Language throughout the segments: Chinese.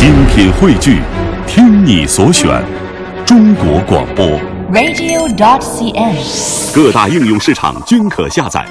精品汇聚，听你所选，中国广播。radio.cn。各大应用市场均可下载。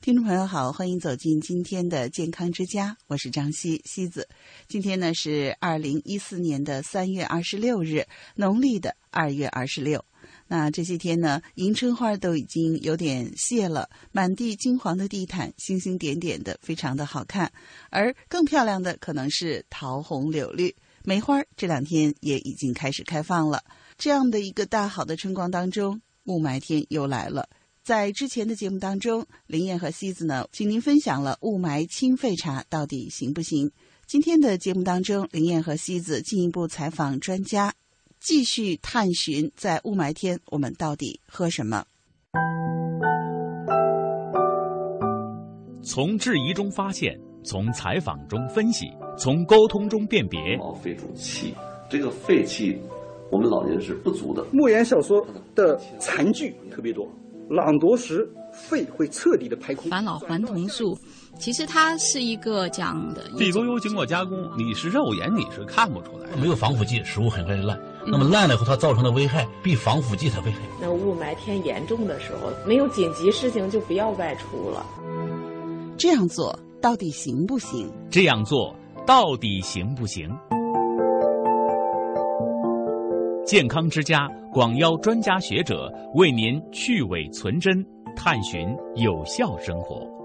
听众朋友好，欢迎走进今天的健康之家，我是张希希子。今天呢是二零一四年的三月二十六日，农历的二月二十六。那这些天呢，迎春花都已经有点谢了，满地金黄的地毯，星星点点的，非常的好看。而更漂亮的可能是桃红柳绿，梅花这两天也已经开始开放了。这样的一个大好的春光当中，雾霾天又来了。在之前的节目当中，林燕和西子呢，请您分享了雾霾清肺茶到底行不行？今天的节目当中，林燕和西子进一步采访专家，继续探寻在雾霾天我们到底喝什么。从质疑中发现，从采访中分析，从沟通中辨别。毛肺主气，这个肺气，我们老年人是不足的。莫言小说的残句特别多，朗读时肺会彻底的排空。返老还童术，其实它是一个讲的地沟油经过加工，你是肉眼你是看不出来的。没有防腐剂，食物很快就烂。那么烂了以后，它造成的危害比防腐剂还危害。那雾霾天严重的时候，没有紧急事情就不要外出了。这样做到底行不行？这样做到底行不行？健康之家广邀专家学者为您去伪存真，探寻有效生活。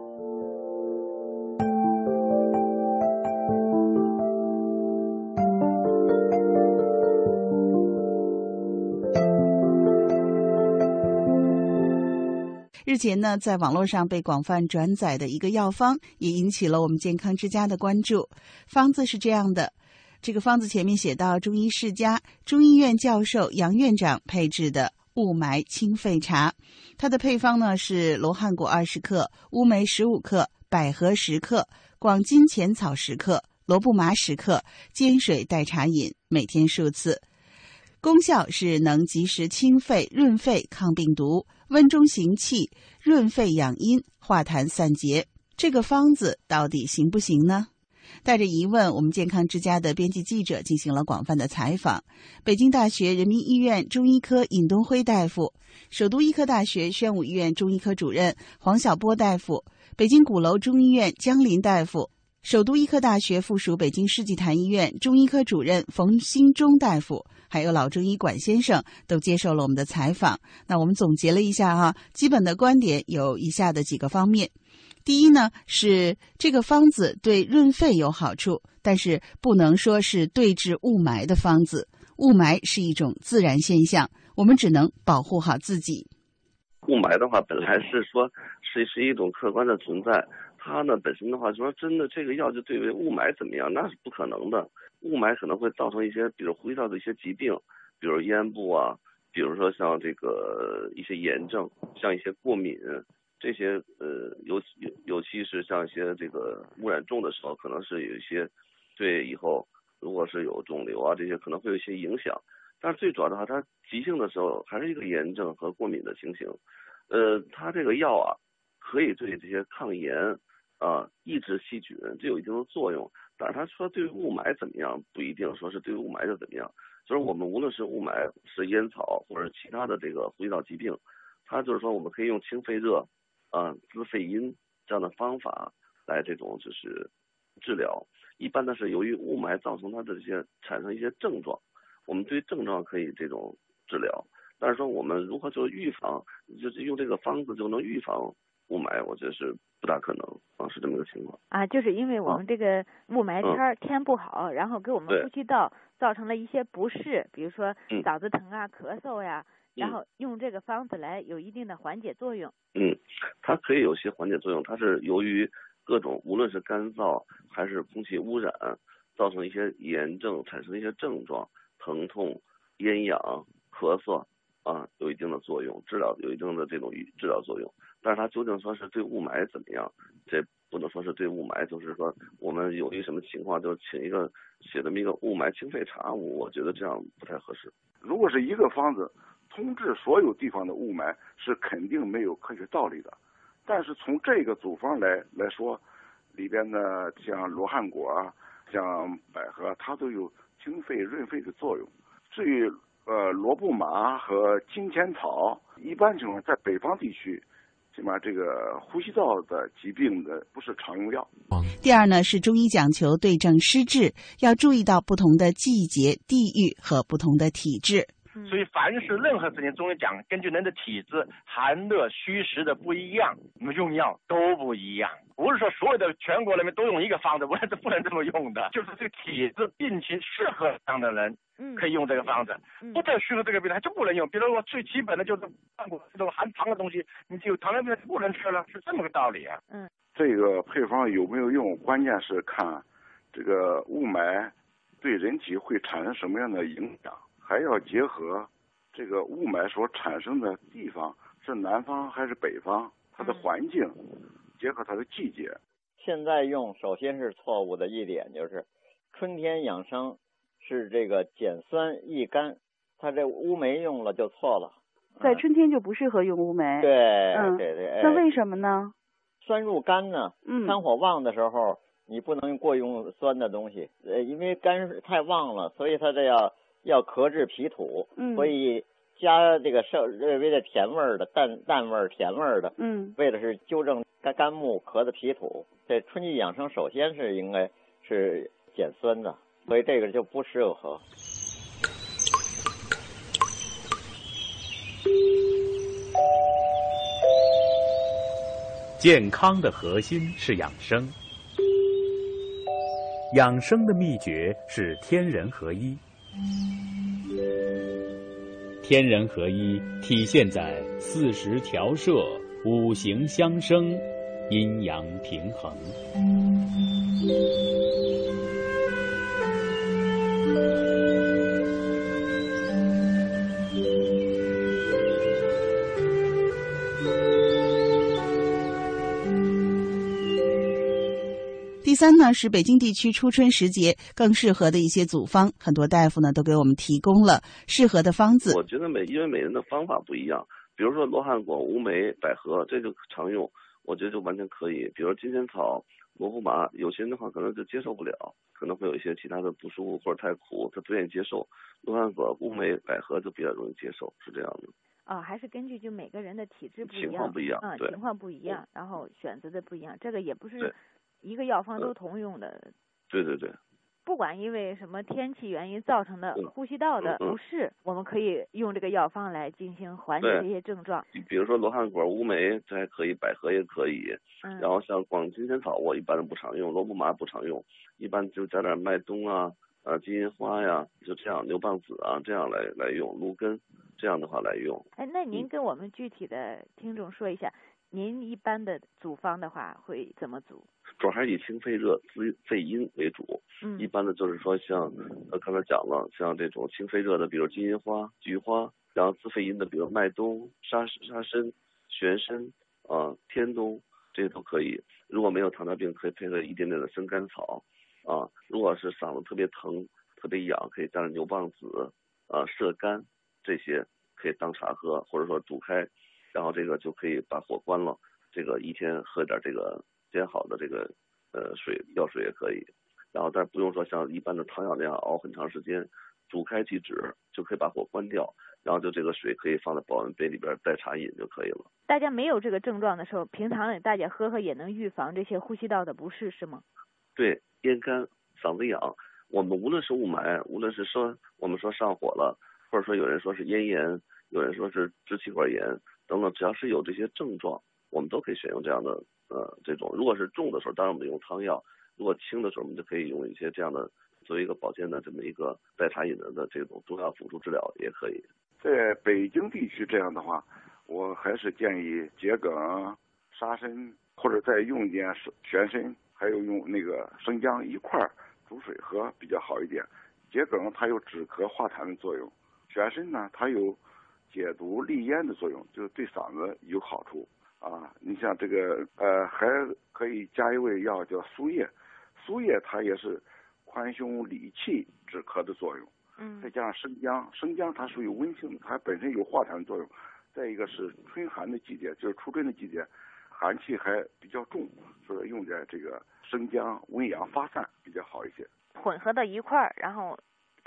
前呢，在网络上被广泛转载的一个药方，也引起了我们健康之家的关注。方子是这样的，这个方子前面写到中医世家中医院教授杨院长配制的雾霾清肺茶，它的配方呢是罗汉果二十克、乌梅十五克、百合十克、广金钱草十克、罗布麻十克，煎水代茶饮，每天数次。功效是能及时清肺、润肺、抗病毒、温中行气、润肺养阴、化痰散结。这个方子到底行不行呢？带着疑问，我们健康之家的编辑记者进行了广泛的采访。北京大学人民医院中医科尹东辉大夫，首都医科大学宣武医院中医科主任黄晓波大夫，北京鼓楼中医院江林大夫。首都医科大学附属北京世纪坛医院中医科主任冯新忠大夫，还有老中医管先生都接受了我们的采访。那我们总结了一下哈，基本的观点有以下的几个方面：第一呢，是这个方子对润肺有好处，但是不能说是对治雾霾的方子。雾霾是一种自然现象，我们只能保护好自己。雾霾的话，本来是说是是一种客观的存在。它呢本身的话，说真的，这个药就对于雾霾怎么样，那是不可能的。雾霾可能会造成一些，比如呼吸道的一些疾病，比如咽部啊，比如说像这个一些炎症，像一些过敏，这些呃，尤尤尤其是像一些这个污染重的时候，可能是有一些对以后如果是有肿瘤啊这些可能会有一些影响。但是最主要的话，它急性的时候还是一个炎症和过敏的情形。呃，它这个药啊，可以对这些抗炎。啊，抑制细菌，这有一定的作用。但是他说对雾霾怎么样，不一定说是对雾霾就怎么样。就是我们无论是雾霾，是烟草或者其他的这个呼吸道疾病，它就是说我们可以用清肺热，啊滋肺阴这样的方法来这种就是治疗。一般的是由于雾霾造成它这些产生一些症状，我们对症状可以这种治疗。但是说我们如何做预防，就是用这个方子就能预防。雾霾，我觉得是不大可能啊，是这么个情况。啊，就是因为我们这个雾霾天儿、嗯、天不好，然后给我们呼吸道造成了一些不适，比如说嗓子疼啊、咳嗽呀，然后用这个方子来有一定的缓解作用。嗯，它可以有些缓解作用，它是由于各种无论是干燥还是空气污染，造成一些炎症，产生一些症状，疼痛、咽痒、咳嗽啊，有一定的作用，治疗有一定的这种治疗作用。但是它究竟说是对雾霾怎么样？这不能说是对雾霾，就是说我们有一什么情况就请一个写这么一个雾霾清肺茶，我觉得这样不太合适。如果是一个方子通治所有地方的雾霾，是肯定没有科学道理的。但是从这个组方来来说，里边呢像罗汉果啊、像百合，它都有清肺润肺的作用。至于呃罗布麻和金钱草，一般情况在北方地区。起码这个呼吸道的疾病的不是常用药。第二呢，是中医讲求对症施治，要注意到不同的季节、地域和不同的体质。所以，凡是任何事情，中医讲根据人的体质、寒热虚实的不一样，那么用药都不一样。不是说所有的全国人民都用一个方子，我是不能这么用的。就是这个体质病情适合这样的人。可以用这个方子，不太适合这个病他就不能用。比如说最基本的就是这种含糖的东西，你就糖尿病不能吃了，是这么个道理啊。嗯，这个配方有没有用，关键是看这个雾霾对人体会产生什么样的影响，还要结合这个雾霾所产生的地方是南方还是北方，它的环境，结合它的季节。现在用首先是错误的一点就是春天养生。是这个减酸益肝，它这乌梅用了就错了，在春天就不适合用乌梅。对，嗯，对对。那为什么呢？酸入肝呢，嗯，肝火旺的时候，你不能过用酸的东西，呃，因为肝太旺了，所以它这要要克制脾土，嗯，所以加这个稍略微的甜味儿的淡淡味儿甜味儿的，嗯，为的是纠正肝肝木壳的脾土。这春季养生首先是应该是减酸的。所以这个就不适合。健康的核心是养生，养生的秘诀是天人合一。天人合一体现在四时调摄、五行相生、阴阳平衡。三呢，是北京地区初春时节更适合的一些组方，很多大夫呢都给我们提供了适合的方子。我觉得每因为每人的方法不一样，比如说罗汉果、乌梅、百合，这就常用，我觉得就完全可以。比如金钱草、罗布麻，有些人的话可能就接受不了，可能会有一些其他的不舒服或者太苦，他不愿意接受。罗汉果、乌梅、百合就比较容易接受，是这样的。啊，还是根据就每个人的体质不一样，情况不一样，嗯，情况不一样，然后选择的不一样，这个也不是。一个药方都通用的，对对对。不管因为什么天气原因造成的呼吸道的不适，我们可以用这个药方来进行缓解这些症状。比如说罗汉果、乌梅，这还可以；百合也可以。嗯。然后像广金钱草，我一般都不常用；罗布麻不常用，一般就加点麦冬啊、呃金银花呀，就这样牛蒡子啊，这样来来用芦根，这样的话来用。哎，那您跟我们具体的听众说一下。您一般的组方的话会怎么组？主要还是以清肺热、滋肺阴为主。嗯，一般的就是说像呃刚才讲了，像这种清肺热的，比如金银花、菊花，然后滋肺阴的，比如麦冬、沙沙参、玄参啊、天冬，这些都可以。如果没有糖尿病，可以配合一点点的生甘草啊。如果是嗓子特别疼、特别痒，可以加上牛蒡子啊、射干这些，可以当茶喝，或者说煮开。然后这个就可以把火关了，这个一天喝点这个煎好的这个呃水药水也可以，然后但不用说像一般的汤药那样熬很长时间，煮开即止就可以把火关掉，然后就这个水可以放在保温杯里边代茶饮就可以了。大家没有这个症状的时候，平常大家喝喝也能预防这些呼吸道的不适是吗？对，咽干、嗓子痒，我们无论是雾霾，无论是说我们说上火了，或者说有人说是咽炎，有人说是支气管炎。等等，只要是有这些症状，我们都可以选用这样的呃这种。如果是重的时候，当然我们用汤药；如果轻的时候，我们就可以用一些这样的作为一个保健的这么一个代茶饮的的这种中药辅助治疗也可以。在北京地区这样的话，我还是建议桔梗、沙参，或者再用一点玄参，还有用那个生姜一块儿煮水喝比较好一点。桔梗它有止咳化痰的作用，玄参呢它有。解毒利咽的作用，就是对嗓子有好处啊！你像这个呃，还可以加一味药叫苏叶，苏叶它也是宽胸理气、止咳的作用。嗯。再加上生姜，生姜它属于温性的，它本身有化痰的作用。再一个是春寒的季节，就是初春的季节，寒气还比较重，所以用点这个生姜温阳发散比较好一些。混合到一块儿，然后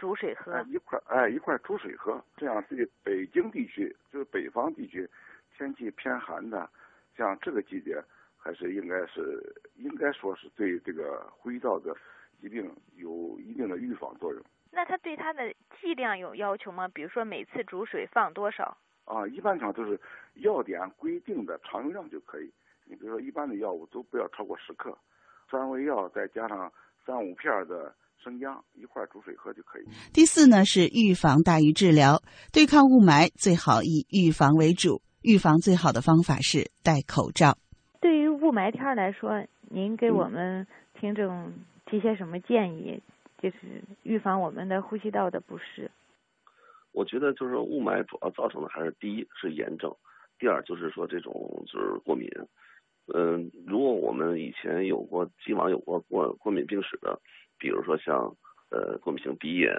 煮水喝。一块哎一块煮水喝，这样对北京地区就是北方地区天气偏寒的，像这个季节还是应该是应该说是对这个呼吸道的疾病有一定的预防作用。那它对它的剂量有要求吗？比如说每次煮水放多少？啊，一般上都是药典规定的常用量就可以。你比如说一般的药物都不要超过十克，三味药再加上三五片的生姜一块煮水喝就可以。第四呢是预防大于治疗，对抗雾霾最好以预防为主。预防最好的方法是戴口罩。对于雾霾天来说，您给我们听众提些什么建议？就是预防我们的呼吸道的不适。我觉得就是雾霾主要造成的还是第一是炎症，第二就是说这种就是过敏。嗯，如果我们以前有过既往有过过过敏病史的，比如说像呃过敏性鼻炎、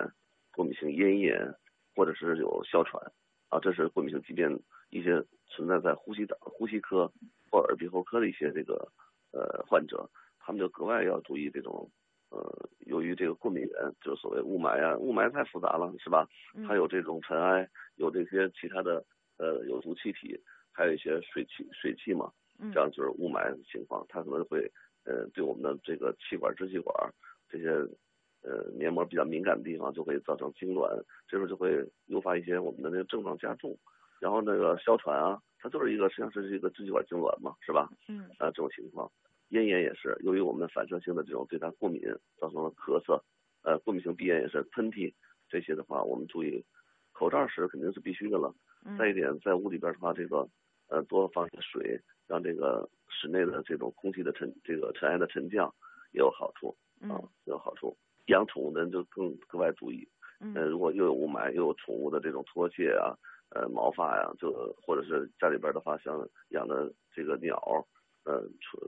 过敏性咽炎，或者是有哮喘啊，这是过敏性疾病一些存在在呼吸道呼吸科或耳鼻喉科的一些这个呃患者，他们就格外要注意这种。呃，由于这个过敏源，就是所谓雾霾啊，雾霾太复杂了，是吧？它有这种尘埃，有这些其他的呃有毒气体，还有一些水汽水汽嘛，这样就是雾霾情况，它可能会呃对我们的这个气管支气管这些呃黏膜比较敏感的地方就会造成痉挛，这时候就会诱发一些我们的那个症状加重，然后那个哮喘啊，它就是一个实际上是一个支气管痉挛嘛，是吧？嗯。啊，这种情况。咽炎也是由于我们反射性的这种对它过敏造成了咳嗽，呃，过敏性鼻炎也是喷嚏这些的话，我们注意口罩时肯定是必须的了。再一点，在屋里边的话，这个呃多放些水，让这个室内的这种空气的沉这个尘埃的沉降也有好处啊，有好处。养宠物的人就更格外注意，呃，如果又有雾霾又有宠物的这种脱屑啊，呃，毛发呀，就或者是家里边的话，像养的这个鸟。呃，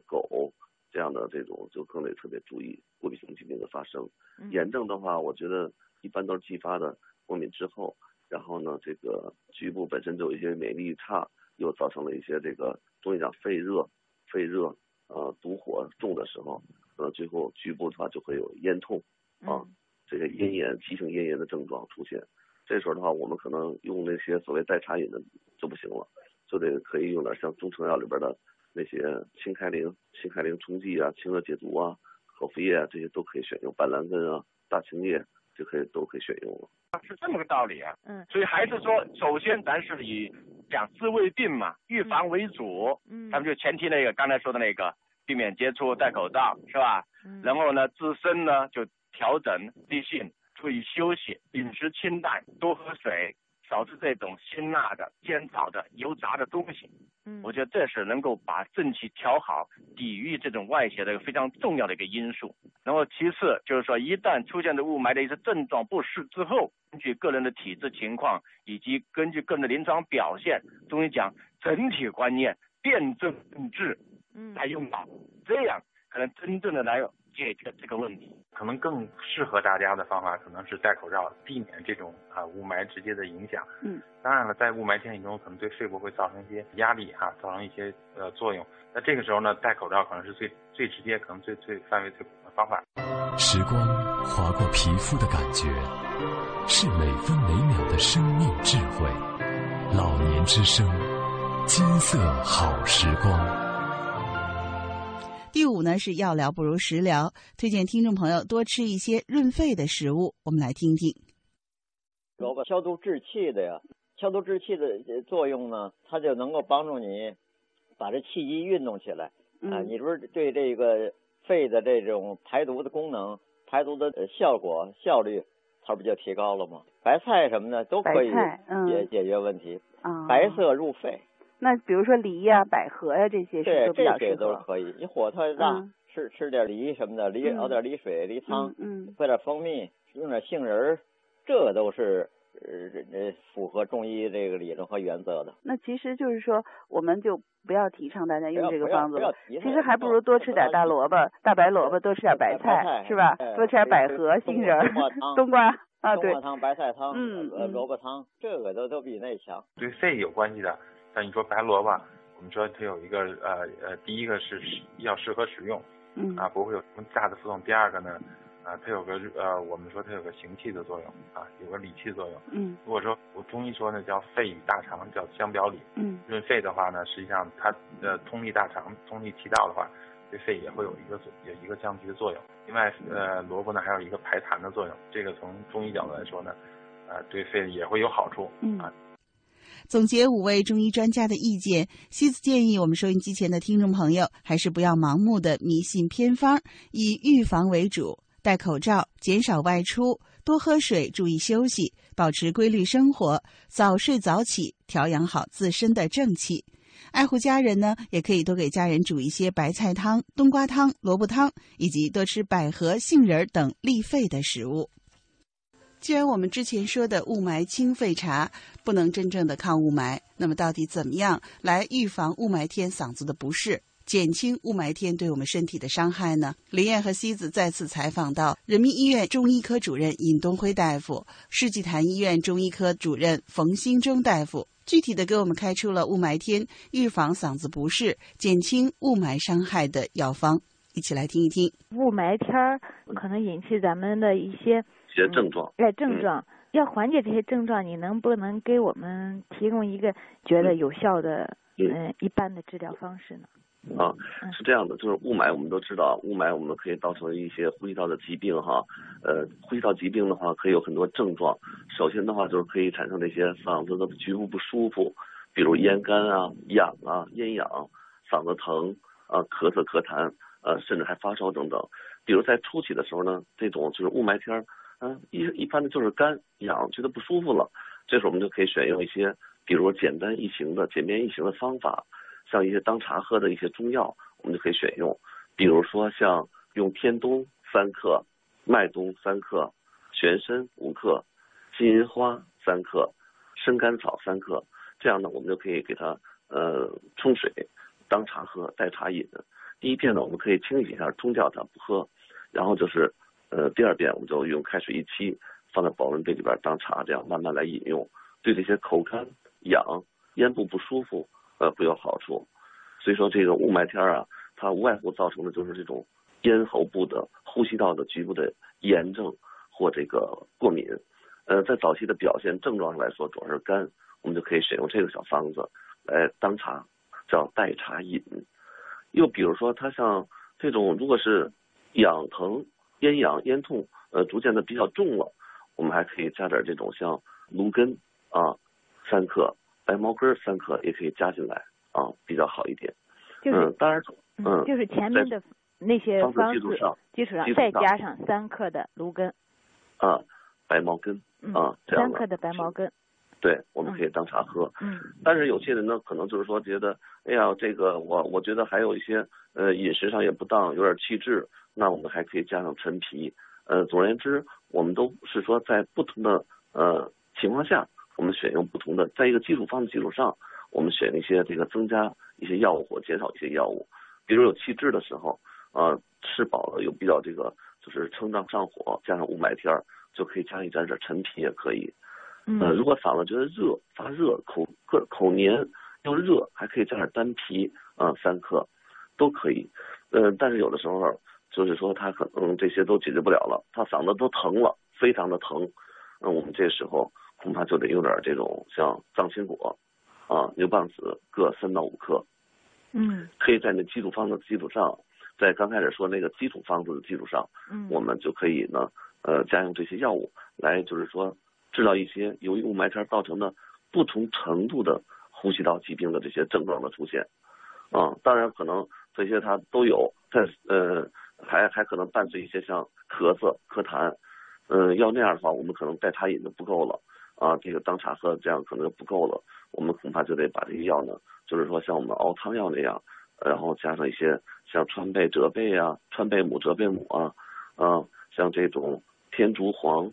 狗这样的这种就更得特别注意过敏性疾病的发生。炎症的话，我觉得一般都是继发的过敏之后，然后呢，这个局部本身就有一些免疫力差，又造成了一些这个中医讲肺热，肺热呃毒火重的时候，可能最后局部的话就会有咽痛啊，这个咽炎、急性咽炎的症状出现。这时候的话，我们可能用那些所谓代茶饮的就不行了，就得可以用点像中成药里边的。那些清开灵、清开灵冲剂啊、清热解毒啊、口服液啊，这些都可以选用。板蓝根啊、大青叶就可以都可以选用了。是这么个道理啊。嗯。所以还是说，首先咱是以讲治未病嘛，预防为主。嗯。咱们就前提那个刚才说的那个，避免接触、戴口罩，是吧？嗯。然后呢，自身呢就调整地性，注意休息，饮食清淡，多喝水。少吃这种辛辣的、煎炒的、油炸的东西，嗯，我觉得这是能够把正气调好，抵御这种外邪的一个非常重要的一个因素。然后其次就是说，一旦出现的雾霾的一些症状不适之后，根据个人的体质情况以及根据个人的临床表现，中医讲整体观念，辨证治，嗯，来用吧，这样可能真正的来解决这个问题。可能更适合大家的方法可能是戴口罩，避免这种啊雾霾直接的影响。嗯，当然了，在雾霾天气中，可能对肺部会造成一些压力哈，造成一些呃作用。那这个时候呢，戴口罩可能是最最直接，可能最最范围最广的方法。时光划过皮肤的感觉，是每分每秒的生命智慧。老年之声，金色好时光。第五呢是药疗不如食疗，推荐听众朋友多吃一些润肺的食物。我们来听听。萝卜消毒治气的呀，消毒治气的作用呢，它就能够帮助你把这气机运动起来啊。你不是对这个肺的这种排毒的功能、排毒的效果、效率，它不就提高了吗？白菜什么的都可以解解决问题。白色入肺。那比如说梨呀、百合呀这些是都比较适合。这些都可以。你火特大，吃吃点梨什么的，梨熬点梨水、梨汤，嗯，喝点蜂蜜，用点杏仁儿，这都是呃呃符合中医这个理论和原则的。那其实就是说，我们就不要提倡大家用这个方子了。其实还不如多吃点大萝卜、大白萝卜，多吃点白菜，是吧？多吃点百合、杏仁、冬瓜啊，对。冬瓜汤、白菜汤、嗯萝卜汤，这个都都比那强。对肺有关系的。像你说白萝卜，我们说它有一个呃呃，第一个是要适合使用，嗯啊不会有什么大的副作用。第二个呢，啊，它有个呃，我们说它有个行气的作用啊，有个理气作用。嗯。如果说我中医说呢叫肺与大肠叫相表里。嗯。润肺的话呢，实际上它呃通利大肠、通利气道的话，对肺也会有一个有一个降积的作用。另外呃，萝卜呢还有一个排痰的作用，这个从中医角度来说呢，呃，对肺也会有好处。嗯。总结五位中医专家的意见，西子建议我们收音机前的听众朋友还是不要盲目的迷信偏方，以预防为主，戴口罩，减少外出，多喝水，注意休息，保持规律生活，早睡早起，调养好自身的正气。爱护家人呢，也可以多给家人煮一些白菜汤、冬瓜汤、萝卜汤，以及多吃百合、杏仁等利肺的食物。既然我们之前说的雾霾清肺茶不能真正的抗雾霾，那么到底怎么样来预防雾霾天嗓子的不适，减轻雾霾天对我们身体的伤害呢？林燕和西子再次采访到人民医院中医科主任尹东辉大夫、世纪坛医院中医科主任冯兴忠大夫，具体的给我们开出了雾霾天预防嗓子不适、减轻雾霾伤害的药方，一起来听一听。雾霾天儿可能引起咱们的一些。些症状，哎，症状要缓解这些症状，你能不能给我们提供一个觉得有效的，嗯，一般的治疗方式呢？啊，是这样的，就是雾霾，我们都知道，雾霾我们可以造成一些呼吸道的疾病哈，呃，呼吸道疾病的话可以有很多症状，首先的话就是可以产生那些嗓子的局部不舒服，比如咽干啊、痒啊、咽痒、嗓子疼啊、咳嗽、咳痰，呃，甚至还发烧等等。比如在初期的时候呢，这种就是雾霾天儿。嗯，一一般的就是干痒，觉得不舒服了，这时候我们就可以选用一些，比如简单易行的、简便易行的方法，像一些当茶喝的一些中药，我们就可以选用，比如说像用天冬三克、麦冬三克、玄参五克、金银花三克、生甘草三克，这样呢，我们就可以给它呃冲水当茶喝，代茶饮。第一遍呢，我们可以清洗一下，冲掉它不喝，然后就是。呃，第二遍我们就用开水一沏，放在保温杯里边当茶，这样慢慢来饮用，对这些口干、痒、咽部不舒服，呃，会有好处。所以说这个雾霾天啊，它无外乎造成的就是这种咽喉部的、呼吸道的局部的炎症或这个过敏。呃，在早期的表现症状上来说，主要是干，我们就可以选用这个小方子来当茶，叫代茶饮。又比如说，它像这种如果是痒疼。咽痒、咽痛，呃，逐渐的比较重了，我们还可以加点这种像芦根啊，三克，白茅根三克也可以加进来啊，比较好一点。嗯，当然，嗯，就是前面的那些基础上，基础上再加上三克的芦根。啊，白茅根啊，这样三克的白茅根。对，我们可以当茶喝。嗯。但是有些人呢，可能就是说觉得，哎呀，这个我我觉得还有一些呃饮食上也不当，有点气滞。那我们还可以加上陈皮，呃，总而言之，我们都是说在不同的呃情况下，我们选用不同的，在一个基础方的基础上，我们选一些这个增加一些药物或减少一些药物，比如有气滞的时候，呃，吃饱了又比较这个就是撑胀上火，加上雾霾天儿，就可以加一点点陈皮也可以。嗯。如果嗓子觉得热发热，口个口黏又热，还可以加点丹皮，啊，三克，都可以。呃，但是有的时候。就是说他可能这些都解决不了了，他嗓子都疼了，非常的疼。那我们这时候恐怕就得用点这种像藏青果啊、牛蒡子各三到五克。嗯。可以在那基础方的基础上，在刚开始说那个基础方子的基础上，嗯，我们就可以呢，呃，加用这些药物来，就是说治疗一些由于雾霾天造成的不同程度的呼吸道疾病的这些症状的出现。啊，当然可能这些它都有，在呃。还还可能伴随一些像咳嗽、咳痰，嗯，要那样的话，我们可能代茶饮就不够了啊，这个当茶喝这样可能不够了，我们恐怕就得把这些药呢，就是说像我们熬汤药那样，然后加上一些像川贝、浙贝啊、川贝母、浙贝母啊，啊，像这种天竺黄，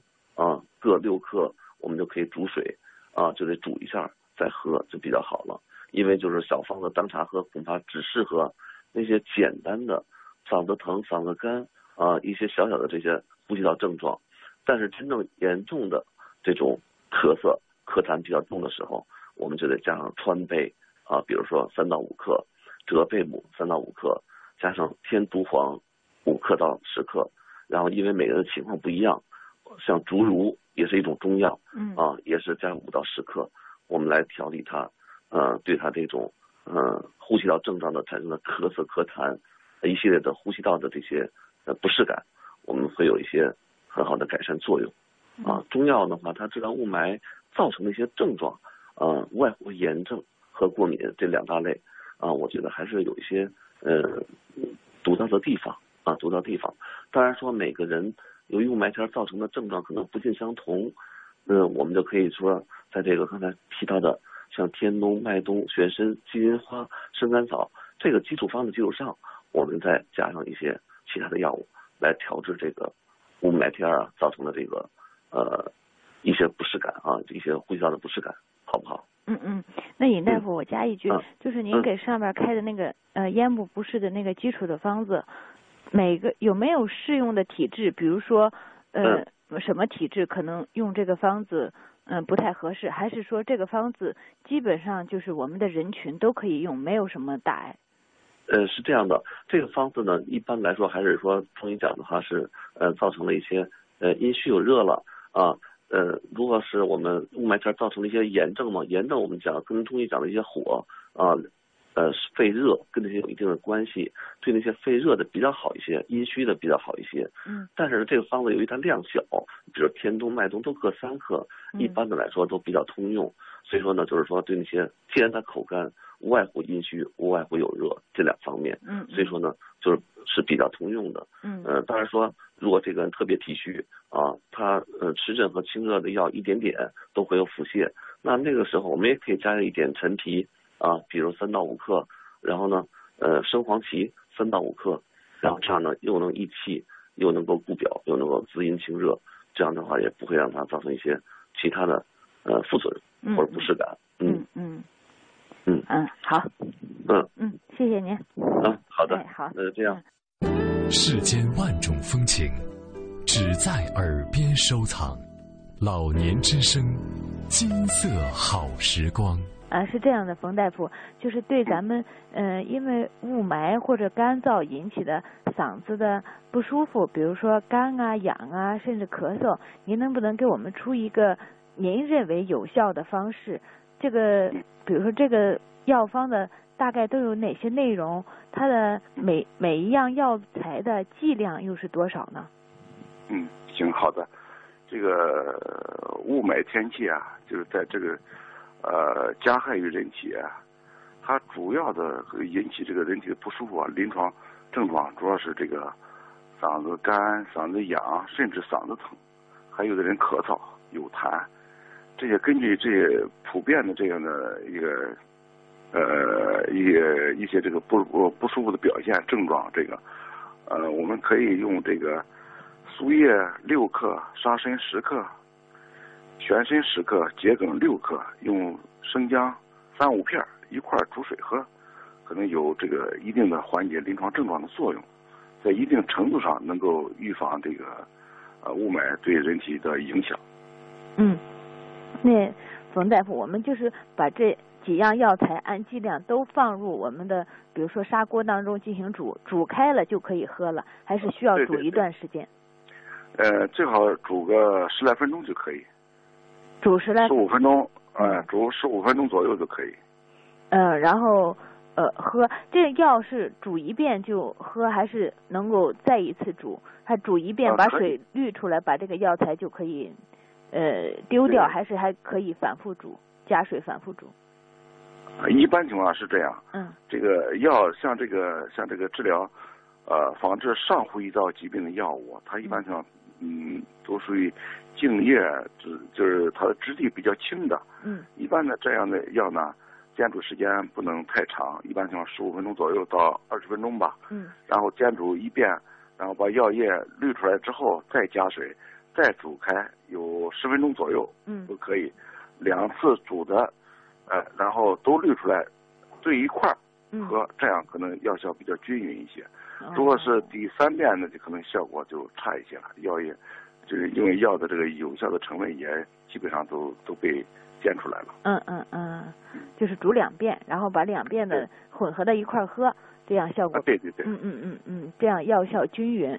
各六克，我们就可以煮水啊，就得煮一下再喝就比较好了，因为就是小方子当茶喝，恐怕只适合那些简单的。嗓子疼、嗓子干啊，一些小小的这些呼吸道症状，但是真正严重的这种咳嗽、咳痰比较重的时候，我们就得加上川贝啊，比如说三到五克，浙贝母三到五克，加上天竺黄五克到十克，然后因为每个人的情况不一样，像竹茹也是一种中药，嗯啊，也是加五到十克，我们来调理它，呃，对它这种呃呼吸道症状的产生的咳嗽、咳痰，一系列的呼吸道的这些呃不适感，我们会有一些很好的改善作用。啊，中药的话，它治疗雾霾造成的一些症状，呃，无外乎炎症和过敏这两大类，啊，我觉得还是有一些呃独到的地方啊，独到地方。当然说每个人由于雾霾天造成的症状可能不尽相同，那我们就可以说，在这个刚才提到的像天冬、麦冬、玄参、金银花、生甘草这个基础方的基础上，我们再加上一些其他的药物来调治这个雾霾天啊造成的这个。呃，一些不适感啊，一些呼吸道的不适感，好不好？嗯嗯，那尹大夫，我加一句，就是您给上面开的那个呃咽部不适的那个基础的方子，每个有没有适用的体质？比如说呃什么体质可能用这个方子嗯不太合适，还是说这个方子基本上就是我们的人群都可以用，没有什么大碍？呃，是这样的，这个方子呢，一般来说还是说中医讲的话是呃造成了一些呃阴虚有热了。啊，呃，如果是我们雾霾天造成了一些炎症嘛，炎症我们讲跟中医讲的一些火啊，呃，肺热跟这些有一定的关系，对那些肺热的比较好一些，阴虚的比较好一些。嗯。但是这个方子由于它量小，比如天冬、麦冬都各三克，一般的来说都比较通用。所以说呢，就是说对那些既然它口干，无外乎阴虚，无外乎有热这两方面。嗯。所以说呢，就是是比较通用的。嗯。呃，当然说。如果这个人特别体虚啊，他呃湿疹和清热的药一点点都会有腹泻，那那个时候我们也可以加一点陈皮啊，比如三到五克，然后呢呃生黄芪三到五克，然后这样呢又能益气，又能够固表，又能够滋阴清热，这样的话也不会让它造成一些其他的呃副作用或者不适感。嗯嗯嗯嗯好嗯嗯谢谢您嗯好的好那就这样。世间万种风情，只在耳边收藏。老年之声，金色好时光。啊，是这样的，冯大夫，就是对咱们，嗯，因为雾霾或者干燥引起的嗓子的不舒服，比如说干啊、痒啊，甚至咳嗽，您能不能给我们出一个您认为有效的方式？这个，比如说这个药方的。大概都有哪些内容？它的每每一样药材的剂量又是多少呢？嗯，行，好的。这个雾霾天气啊，就是在这个呃加害于人体，它主要的引起这个人体的不舒服啊，临床症状主要是这个嗓子干、嗓子痒，甚至嗓子疼，还有的人咳嗽、有痰，这些根据这些普遍的这样的一个。呃，一些一些这个不不不舒服的表现症状，这个，呃，我们可以用这个苏叶六克、沙参十克、玄参十克、桔梗六克，用生姜三五片一块煮水喝，可能有这个一定的缓解临床症状的作用，在一定程度上能够预防这个呃雾霾对人体的影响。嗯，那冯大夫，我们就是把这。几样药材按剂量都放入我们的，比如说砂锅当中进行煮，煮开了就可以喝了，还是需要煮一段时间？呃，最好煮个十来分钟就可以。煮十来。十五分钟，呃，煮十五分钟左右就可以。嗯，然后呃喝，这药是煮一遍就喝，还是能够再一次煮？它煮一遍把水滤出来，把这个药材就可以呃丢掉，还是还可以反复煮，加水反复煮？啊，一般情况是这样。嗯。这个药像这个像这个治疗，呃，防治上呼吸道疾病的药物，它一般情况，嗯，都属于静液，质就是它的质地比较轻的。嗯。一般的这样的药呢，煎煮时间不能太长，一般情况十五分钟左右到二十分钟吧。嗯。然后煎煮一遍，然后把药液滤出来之后，再加水，再煮开，有十分钟左右。嗯。都可以，两次煮的。呃，然后都滤出来，兑一块儿喝，这样可能药效比较均匀一些。如果是第三遍呢，就可能效果就差一些了。药也就是因为药的这个有效的成分也基本上都都被煎出来了。嗯嗯嗯，就是煮两遍，然后把两遍的混合到一块儿喝，这样效果。对对对。嗯嗯嗯嗯，这样药效均匀。